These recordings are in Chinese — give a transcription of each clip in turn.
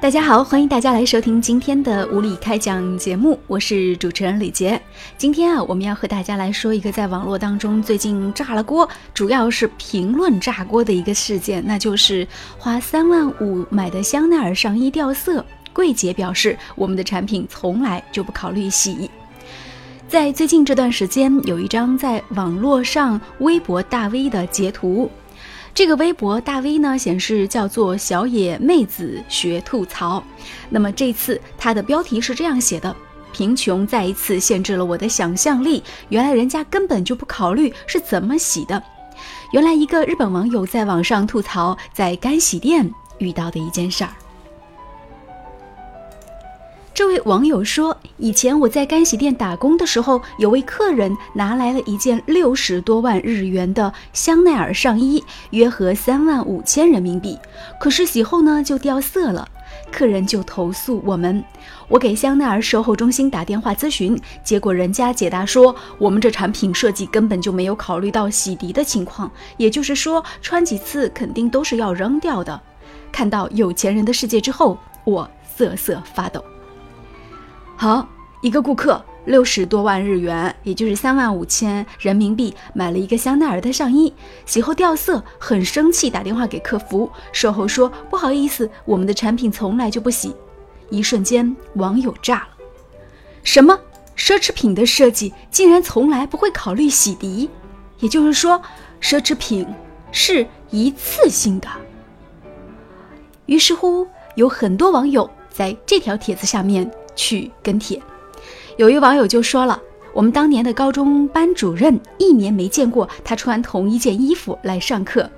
大家好，欢迎大家来收听今天的无理开讲节目，我是主持人李杰。今天啊，我们要和大家来说一个在网络当中最近炸了锅，主要是评论炸锅的一个事件，那就是花三万五买的香奈儿上衣掉色，柜姐表示我们的产品从来就不考虑洗。在最近这段时间，有一张在网络上微博大 V 的截图。这个微博大 V 呢显示叫做小野妹子学吐槽，那么这次他的标题是这样写的：贫穷再一次限制了我的想象力。原来人家根本就不考虑是怎么洗的。原来一个日本网友在网上吐槽在干洗店遇到的一件事儿。这位网友说：“以前我在干洗店打工的时候，有位客人拿来了一件六十多万日元的香奈儿上衣，约合三万五千人民币。可是洗后呢就掉色了，客人就投诉我们。我给香奈儿售后中心打电话咨询，结果人家解答说，我们这产品设计根本就没有考虑到洗涤的情况，也就是说穿几次肯定都是要扔掉的。看到有钱人的世界之后，我瑟瑟发抖。”好，一个顾客六十多万日元，也就是三万五千人民币，买了一个香奈儿的上衣，洗后掉色，很生气，打电话给客服，售后说不好意思，我们的产品从来就不洗。一瞬间，网友炸了，什么奢侈品的设计竟然从来不会考虑洗涤？也就是说，奢侈品是一次性的。于是乎，有很多网友在这条帖子下面。去跟帖，有一网友就说了：“我们当年的高中班主任一年没见过他穿同一件衣服来上课。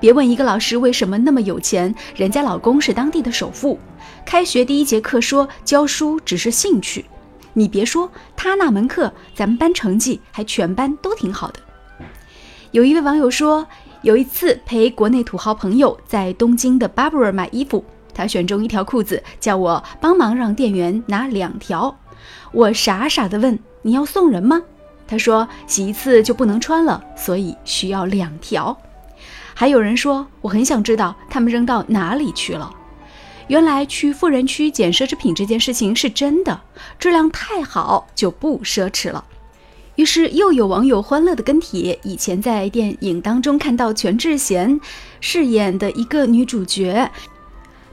别问一个老师为什么那么有钱，人家老公是当地的首富。开学第一节课说教书只是兴趣，你别说他那门课，咱们班成绩还全班都挺好的。”有一位网友说：“有一次陪国内土豪朋友在东京的 Barber 买衣服。”他选中一条裤子，叫我帮忙让店员拿两条。我傻傻的问：“你要送人吗？”他说：“洗一次就不能穿了，所以需要两条。”还有人说：“我很想知道他们扔到哪里去了。”原来去富人区捡奢侈品这件事情是真的，质量太好就不奢侈了。于是又有网友欢乐的跟帖：以前在电影当中看到全智贤饰演的一个女主角。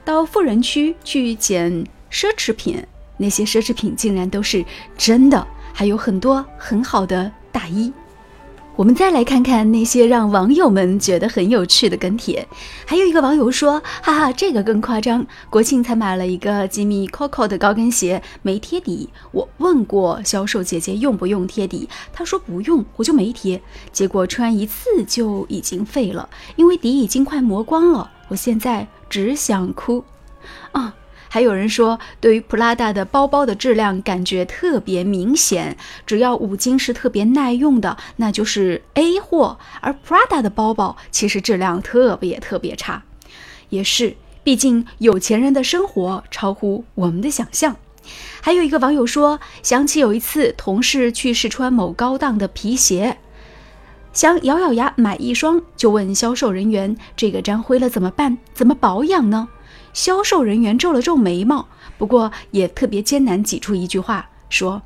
到富人区去捡奢侈品，那些奢侈品竟然都是真的，还有很多很好的大衣。我们再来看看那些让网友们觉得很有趣的跟帖。还有一个网友说：“哈哈，这个更夸张，国庆才买了一个吉米 Coco 的高跟鞋，没贴底。我问过销售姐姐用不用贴底，她说不用，我就没贴。结果穿一次就已经废了，因为底已经快磨光了。我现在。”只想哭，啊！还有人说，对于普拉达的包包的质量感觉特别明显，只要五金是特别耐用的，那就是 A 货。而 Prada 的包包其实质量特别特别差，也是，毕竟有钱人的生活超乎我们的想象。还有一个网友说，想起有一次同事去试穿某高档的皮鞋。想咬咬牙买一双，就问销售人员：“这个沾灰了怎么办？怎么保养呢？”销售人员皱了皱眉毛，不过也特别艰难挤出一句话说：“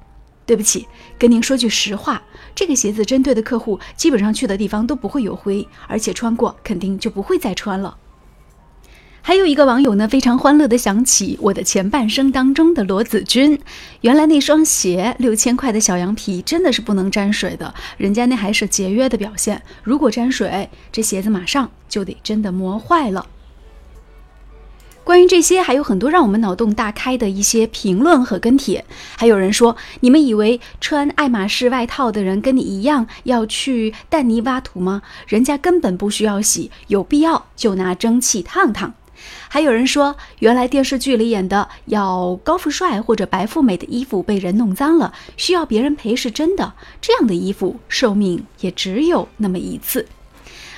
对不起，跟您说句实话，这个鞋子针对的客户基本上去的地方都不会有灰，而且穿过肯定就不会再穿了。”还有一个网友呢，非常欢乐的想起我的前半生当中的罗子君，原来那双鞋六千块的小羊皮真的是不能沾水的，人家那还是节约的表现。如果沾水，这鞋子马上就得真的磨坏了。关于这些，还有很多让我们脑洞大开的一些评论和跟帖。还有人说，你们以为穿爱马仕外套的人跟你一样要去淡泥挖土吗？人家根本不需要洗，有必要就拿蒸汽烫烫。还有人说，原来电视剧里演的要高富帅或者白富美的衣服被人弄脏了，需要别人赔是真的。这样的衣服寿命也只有那么一次。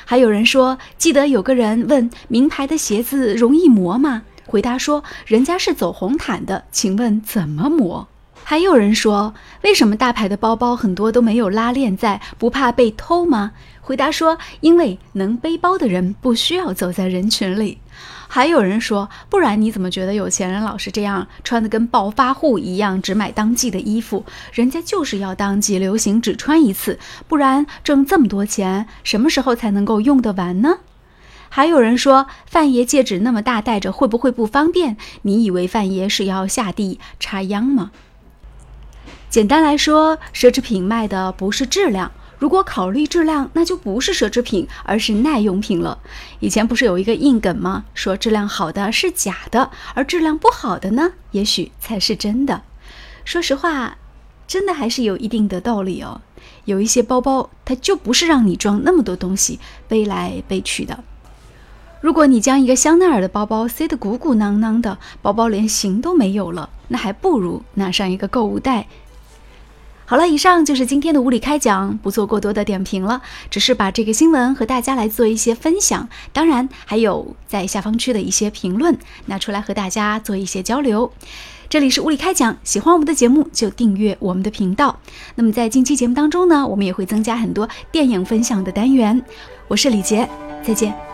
还有人说，记得有个人问名牌的鞋子容易磨吗？回答说，人家是走红毯的，请问怎么磨？还有人说，为什么大牌的包包很多都没有拉链在？不怕被偷吗？回答说，因为能背包的人不需要走在人群里。还有人说，不然你怎么觉得有钱人老是这样穿的跟暴发户一样，只买当季的衣服？人家就是要当季流行，只穿一次，不然挣这么多钱，什么时候才能够用得完呢？还有人说，范爷戒指那么大，戴着会不会不方便？你以为范爷是要下地插秧吗？简单来说，奢侈品卖的不是质量。如果考虑质量，那就不是奢侈品，而是耐用品了。以前不是有一个硬梗吗？说质量好的是假的，而质量不好的呢，也许才是真的。说实话，真的还是有一定的道理哦。有一些包包，它就不是让你装那么多东西背来背去的。如果你将一个香奈儿的包包塞得鼓鼓囊囊的，包包连形都没有了，那还不如拿上一个购物袋。好了，以上就是今天的无理开讲，不做过多的点评了，只是把这个新闻和大家来做一些分享。当然，还有在下方区的一些评论拿出来和大家做一些交流。这里是物理开讲，喜欢我们的节目就订阅我们的频道。那么在近期节目当中呢，我们也会增加很多电影分享的单元。我是李杰，再见。